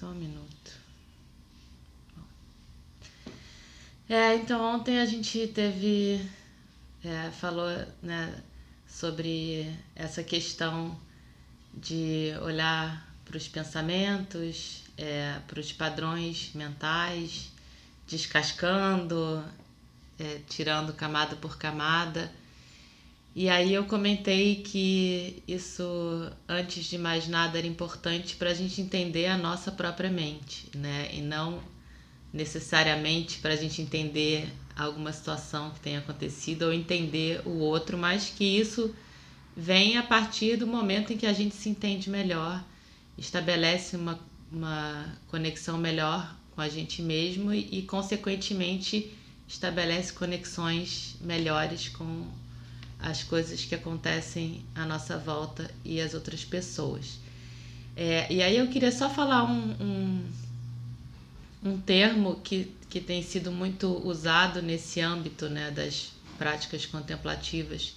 Só um minuto. É, então ontem a gente teve, é, falou né, sobre essa questão de olhar para os pensamentos, é, para os padrões mentais, descascando, é, tirando camada por camada. E aí eu comentei que isso, antes de mais nada, era importante para a gente entender a nossa própria mente, né? E não necessariamente para a gente entender alguma situação que tenha acontecido ou entender o outro, mas que isso vem a partir do momento em que a gente se entende melhor, estabelece uma, uma conexão melhor com a gente mesmo e, e consequentemente, estabelece conexões melhores com as coisas que acontecem à nossa volta e as outras pessoas. É, e aí eu queria só falar um, um, um termo que, que tem sido muito usado nesse âmbito né, das práticas contemplativas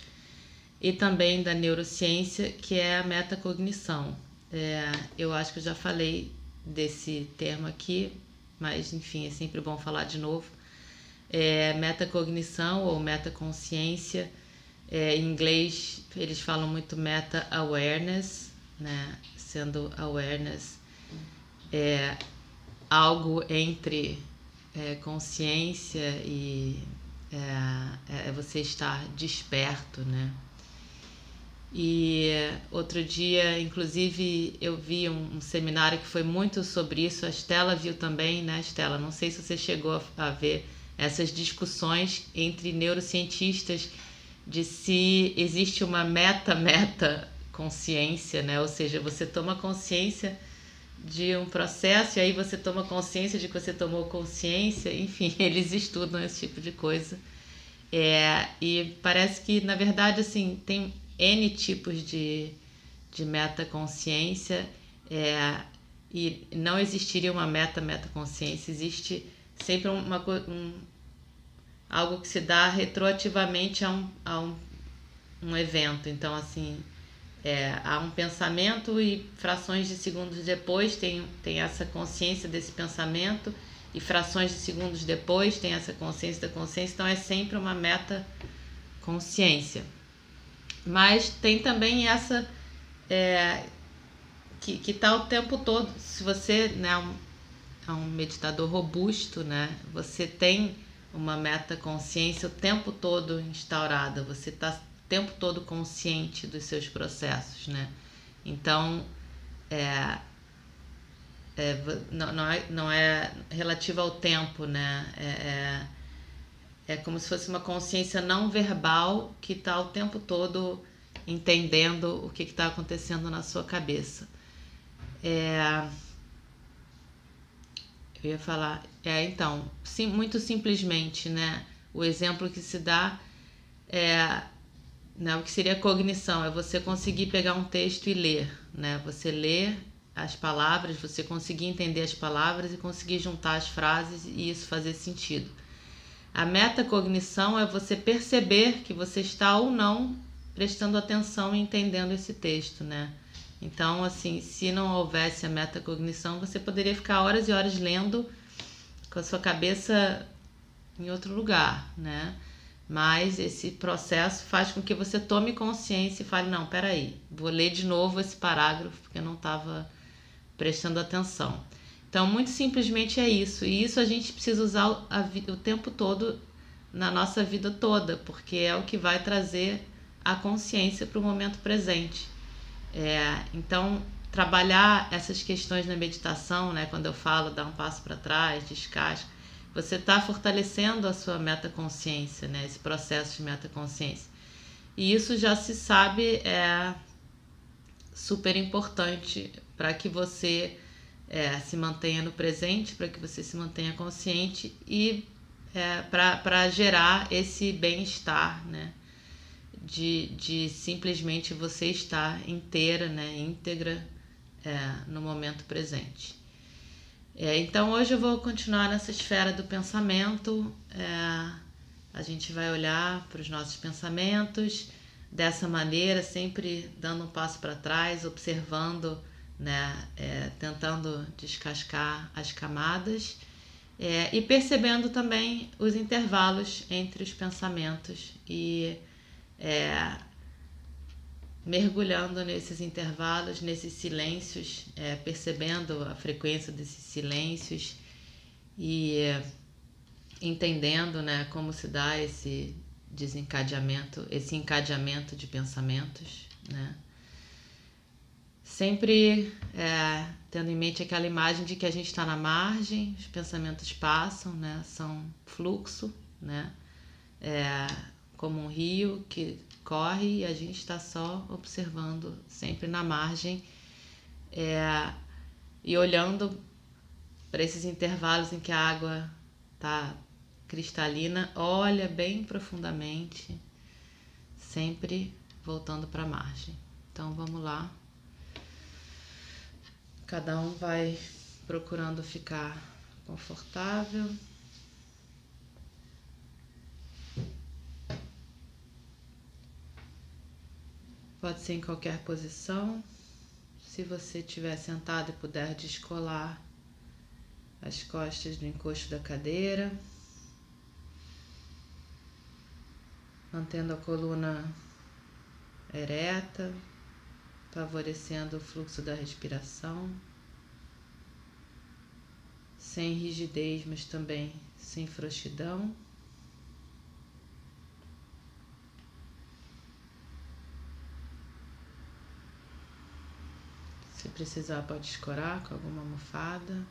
e também da neurociência, que é a metacognição. É, eu acho que eu já falei desse termo aqui, mas enfim, é sempre bom falar de novo. É, metacognição ou metaconsciência, é, em inglês eles falam muito meta-awareness, né? sendo awareness é algo entre é, consciência e é, é você estar desperto, né? E outro dia, inclusive, eu vi um, um, seminário que foi muito sobre isso. A Estela viu também, né, Estela? Não sei se você chegou a, a ver essas discussões entre neurocientistas de se existe uma meta-meta consciência, né? Ou seja, você toma consciência de um processo e aí você toma consciência de que você tomou consciência, enfim, eles estudam esse tipo de coisa. É, e parece que, na verdade, assim, tem N tipos de, de metaconsciência é, e não existiria uma meta-metaconsciência, existe sempre uma, um, algo que se dá retroativamente a um, a um, um evento. Então, assim, é, há um pensamento e frações de segundos depois tem, tem essa consciência desse pensamento e frações de segundos depois tem essa consciência da consciência. Então, é sempre uma meta consciência. Mas tem também essa é, que está o tempo todo. Se você né, é um, é um meditador robusto, né, você tem uma meta consciência o tempo todo instaurada, você está o tempo todo consciente dos seus processos, né? Então, é, é, não, não, é, não é relativa ao tempo, né? É, é, é como se fosse uma consciência não verbal que está o tempo todo entendendo o que está acontecendo na sua cabeça. É, eu ia falar, é, então, sim, muito simplesmente, né? O exemplo que se dá é né, o que seria cognição, é você conseguir pegar um texto e ler, né? Você ler as palavras, você conseguir entender as palavras e conseguir juntar as frases e isso fazer sentido. A metacognição é você perceber que você está ou não prestando atenção e entendendo esse texto, né? Então, assim, se não houvesse a metacognição, você poderia ficar horas e horas lendo com a sua cabeça em outro lugar, né? Mas esse processo faz com que você tome consciência e fale: não, peraí, vou ler de novo esse parágrafo porque eu não estava prestando atenção. Então, muito simplesmente é isso. E isso a gente precisa usar o tempo todo na nossa vida toda, porque é o que vai trazer a consciência para o momento presente. É, então, trabalhar essas questões na meditação, né? Quando eu falo dar um passo para trás, descasca, você está fortalecendo a sua metaconsciência, né? Esse processo de metaconsciência. E isso já se sabe é super importante para que você é, se mantenha no presente, para que você se mantenha consciente e é, para gerar esse bem-estar, né? De, de simplesmente você estar inteira, né? íntegra é, no momento presente. É, então hoje eu vou continuar nessa esfera do pensamento. É, a gente vai olhar para os nossos pensamentos dessa maneira, sempre dando um passo para trás, observando, né, é, tentando descascar as camadas é, e percebendo também os intervalos entre os pensamentos e é, mergulhando nesses intervalos, nesses silêncios, é, percebendo a frequência desses silêncios e é, entendendo né, como se dá esse desencadeamento, esse encadeamento de pensamentos, né? Sempre é, tendo em mente aquela imagem de que a gente está na margem, os pensamentos passam, né? São fluxo, né? É, como um rio que corre e a gente está só observando, sempre na margem é, e olhando para esses intervalos em que a água está cristalina, olha bem profundamente, sempre voltando para a margem. Então vamos lá. Cada um vai procurando ficar confortável. Pode ser em qualquer posição. Se você estiver sentado e puder descolar as costas do encosto da cadeira, mantendo a coluna ereta, favorecendo o fluxo da respiração, sem rigidez, mas também sem frouxidão. Se precisar, pode escorar com alguma almofada.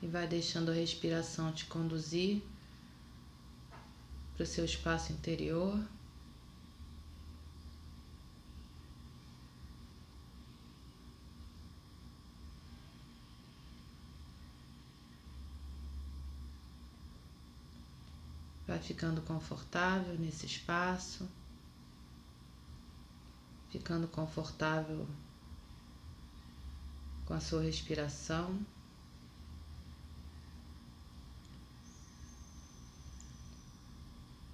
E vai deixando a respiração te conduzir para o seu espaço interior. Ficando confortável nesse espaço, ficando confortável com a sua respiração.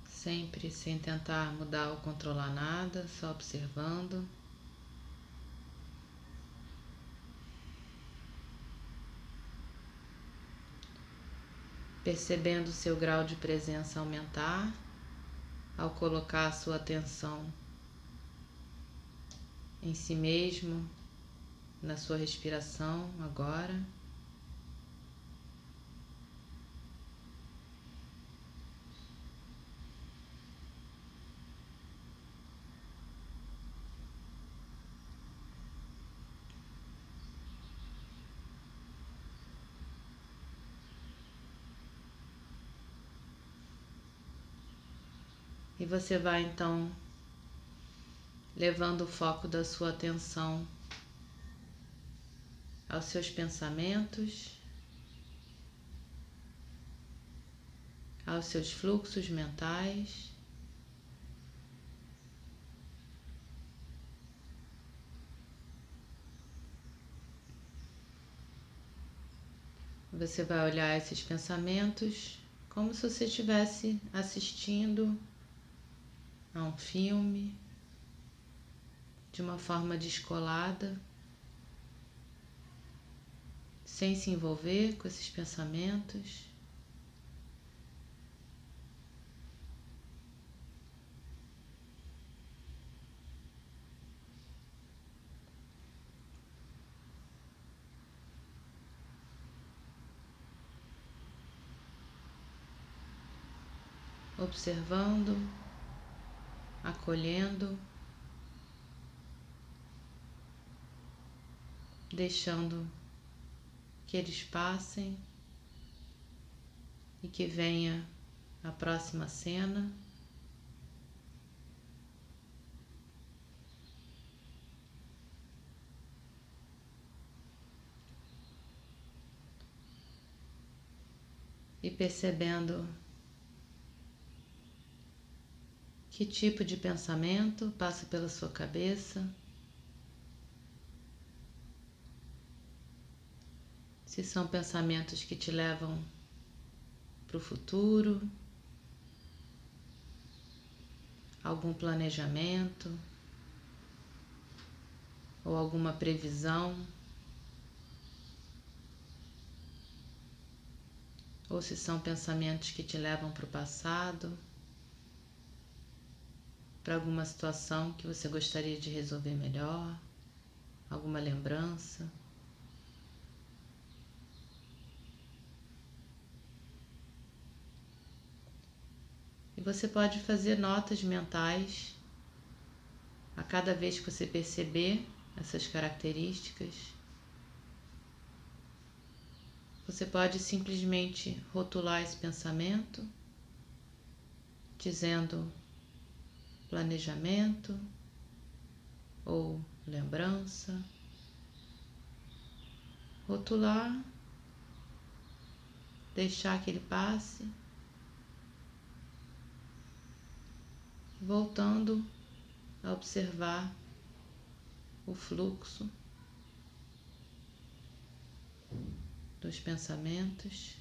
Sempre sem tentar mudar ou controlar nada, só observando. Percebendo seu grau de presença aumentar ao colocar a sua atenção em si mesmo, na sua respiração agora. Você vai então levando o foco da sua atenção aos seus pensamentos, aos seus fluxos mentais. Você vai olhar esses pensamentos como se você estivesse assistindo a um filme de uma forma descolada, sem se envolver com esses pensamentos. observando acolhendo, deixando que eles passem e que venha a próxima cena. E percebendo que tipo de pensamento passa pela sua cabeça. Se são pensamentos que te levam para o futuro, algum planejamento? Ou alguma previsão, ou se são pensamentos que te levam para o passado, para alguma situação que você gostaria de resolver melhor, alguma lembrança. E você pode fazer notas mentais a cada vez que você perceber essas características. Você pode simplesmente rotular esse pensamento, dizendo planejamento ou lembrança. Rotular, deixar que ele passe. voltando a observar o fluxo dos pensamentos,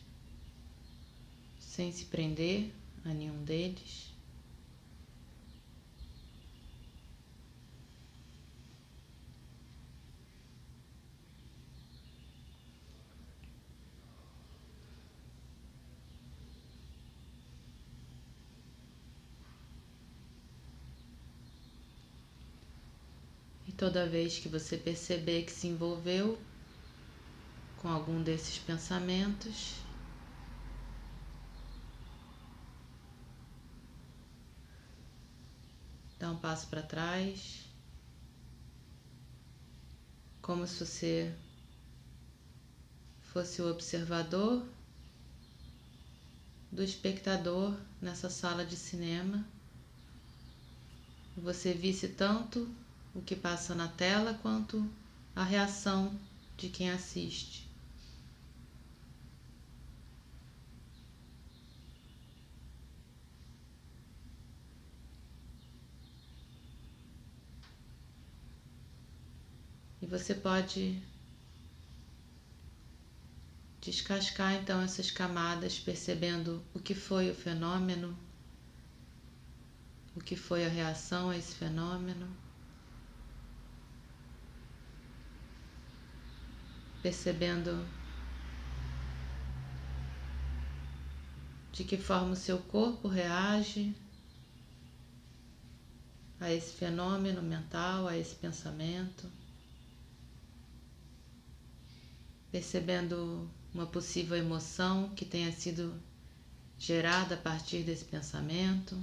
sem se prender a nenhum deles. Toda vez que você perceber que se envolveu com algum desses pensamentos, dá um passo para trás, como se você fosse o observador do espectador nessa sala de cinema. Você visse tanto o que passa na tela quanto a reação de quem assiste. E você pode descascar então essas camadas, percebendo o que foi o fenômeno, o que foi a reação a esse fenômeno. Percebendo de que forma o seu corpo reage a esse fenômeno mental, a esse pensamento, percebendo uma possível emoção que tenha sido gerada a partir desse pensamento.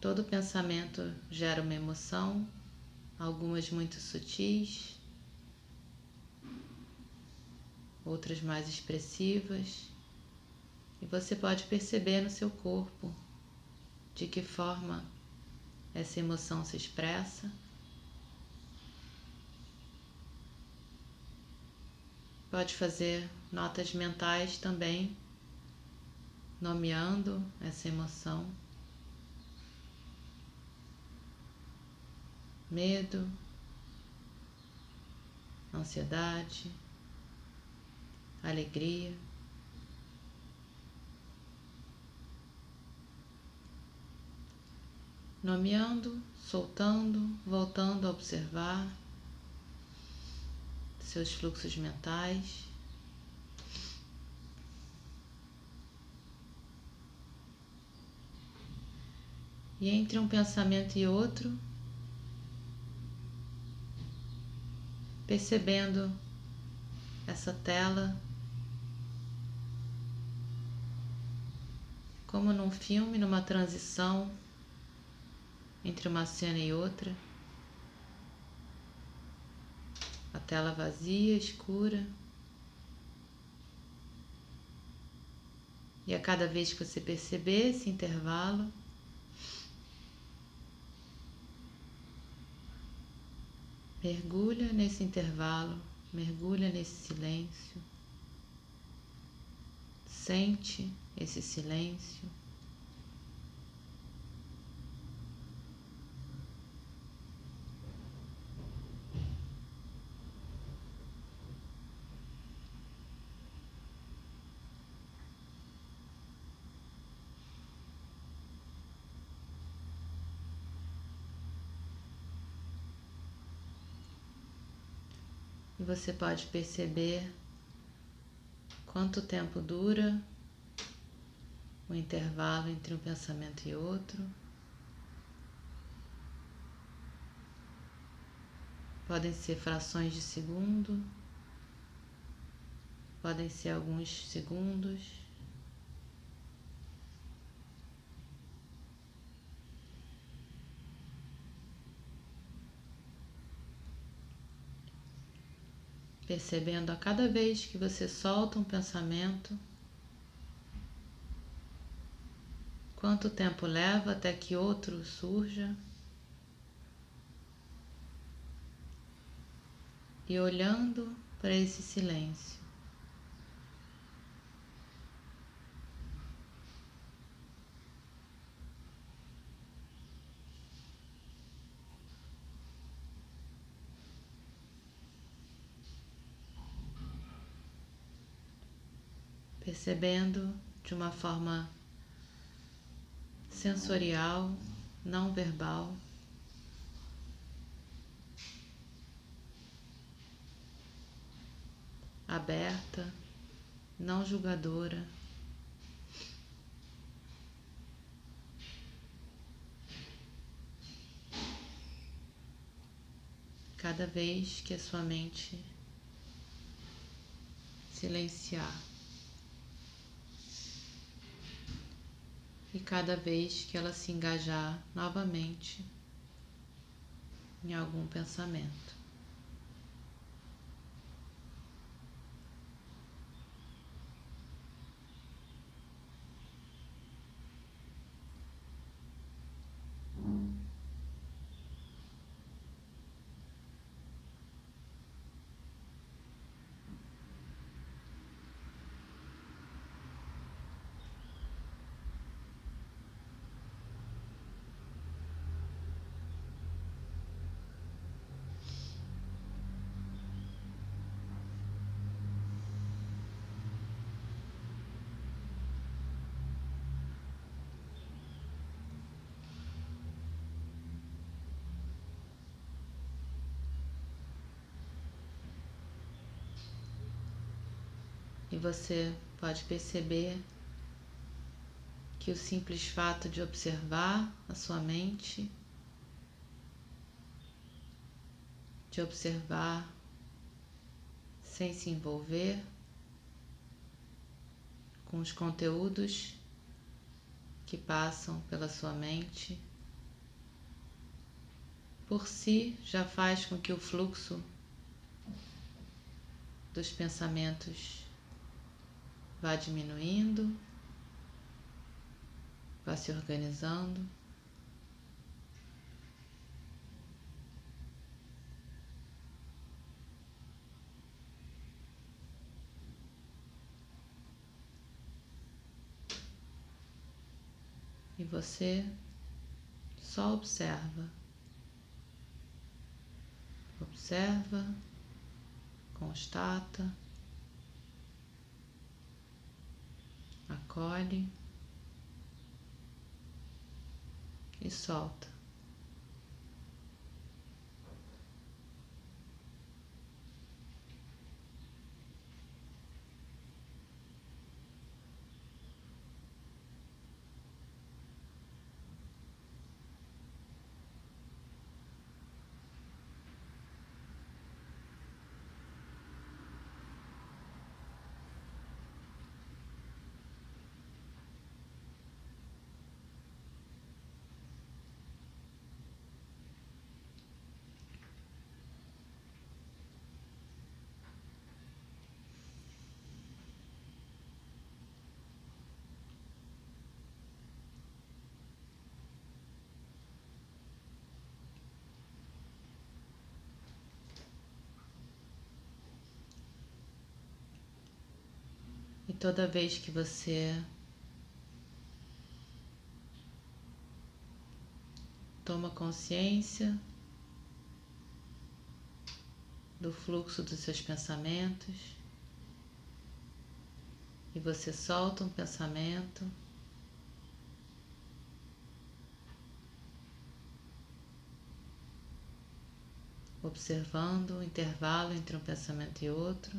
Todo pensamento gera uma emoção, algumas muito sutis, outras mais expressivas, e você pode perceber no seu corpo de que forma essa emoção se expressa. Pode fazer notas mentais também, nomeando essa emoção. Medo, ansiedade, alegria. Nomeando, soltando, voltando a observar seus fluxos mentais. E entre um pensamento e outro, percebendo essa tela como num filme, numa transição entre uma cena e outra. A tela vazia, escura. E a cada vez que você perceber esse intervalo, mergulha nesse intervalo, mergulha nesse silêncio. Sente esse silêncio. Você pode perceber quanto tempo dura o intervalo entre um pensamento e outro. Podem ser frações de segundo, podem ser alguns segundos. Percebendo a cada vez que você solta um pensamento, Quanto tempo leva até que outro surja? E olhando para esse silêncio. Percebendo de uma forma sensorial, não verbal. Aberta, não julgadora. Cada vez que a sua mente silenciar. E cada vez que ela se engajar novamente em algum pensamento. Você pode perceber que o simples fato de observar a sua mente, de observar sem se envolver com os conteúdos que passam pela sua mente, por si já faz com que o fluxo dos pensamentos vá diminuindo, vá se organizando. E você só observa. Observa, constata. Acolhe e solta. Toda vez que você toma consciência do fluxo dos seus pensamentos e você solta um pensamento. Observando o intervalo entre um pensamento e outro.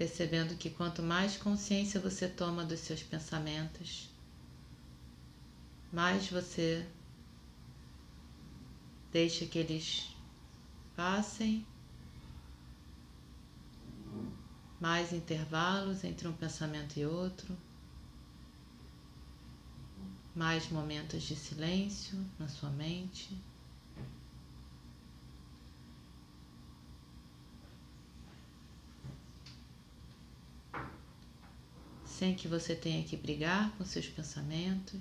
Percebendo que quanto mais consciência você toma dos seus pensamentos, mais você deixa que eles passem, mais intervalos entre um pensamento e outro, mais momentos de silêncio na sua mente. Sem que você tenha que brigar com seus pensamentos.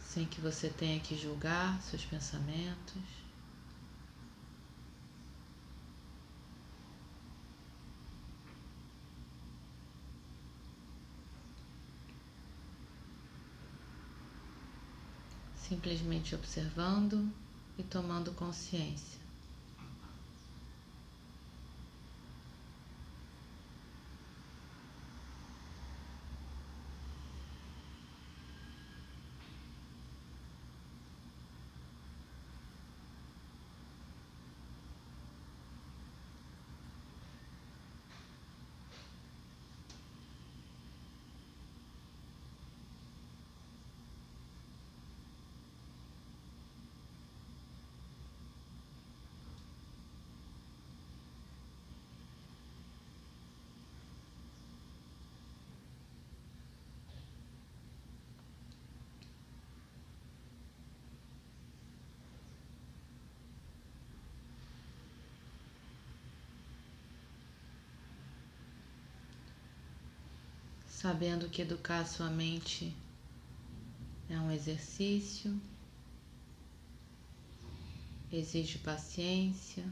sem que você tenha que julgar seus pensamentos. Simplesmente observando e tomando consciência. Sabendo que educar sua mente é um exercício, exige paciência,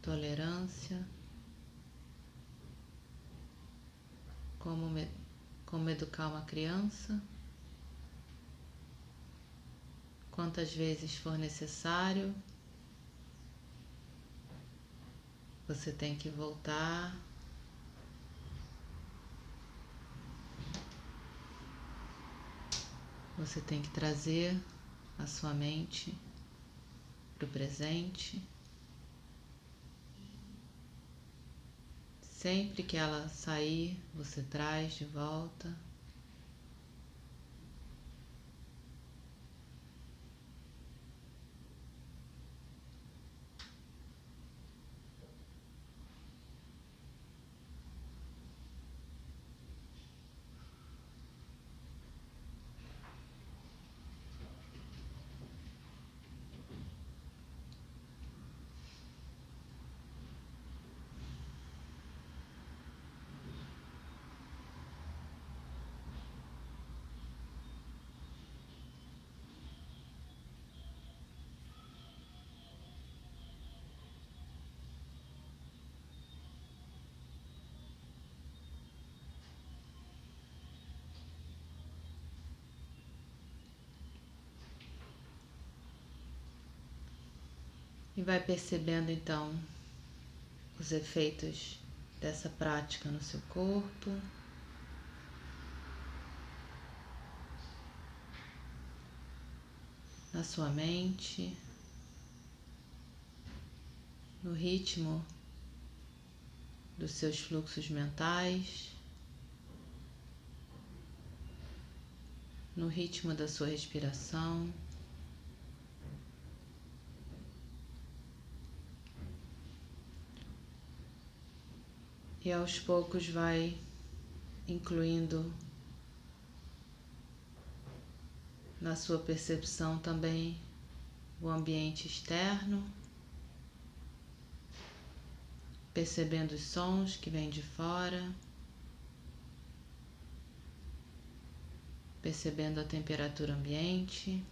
tolerância, como, como educar uma criança, quantas vezes for necessário. Você tem que voltar Você tem que trazer a sua mente para o presente. Sempre que ela sair, você traz de volta. E vai percebendo então os efeitos dessa prática no seu corpo. Na sua mente, no ritmo dos seus fluxos mentais, no ritmo da sua respiração. E aos poucos vai incluindo na sua percepção também o ambiente externo, percebendo os sons que vêm de fora. percebendo a temperatura ambiente,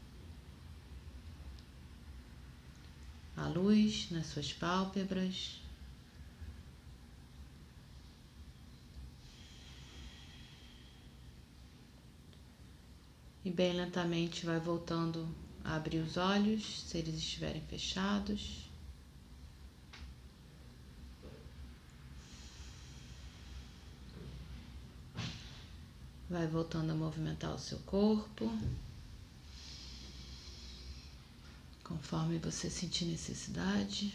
a luz nas suas pálpebras. E bem lentamente vai voltando a abrir os olhos, se eles estiverem fechados. Vai voltando a movimentar o seu corpo. Conforme você sentir necessidade.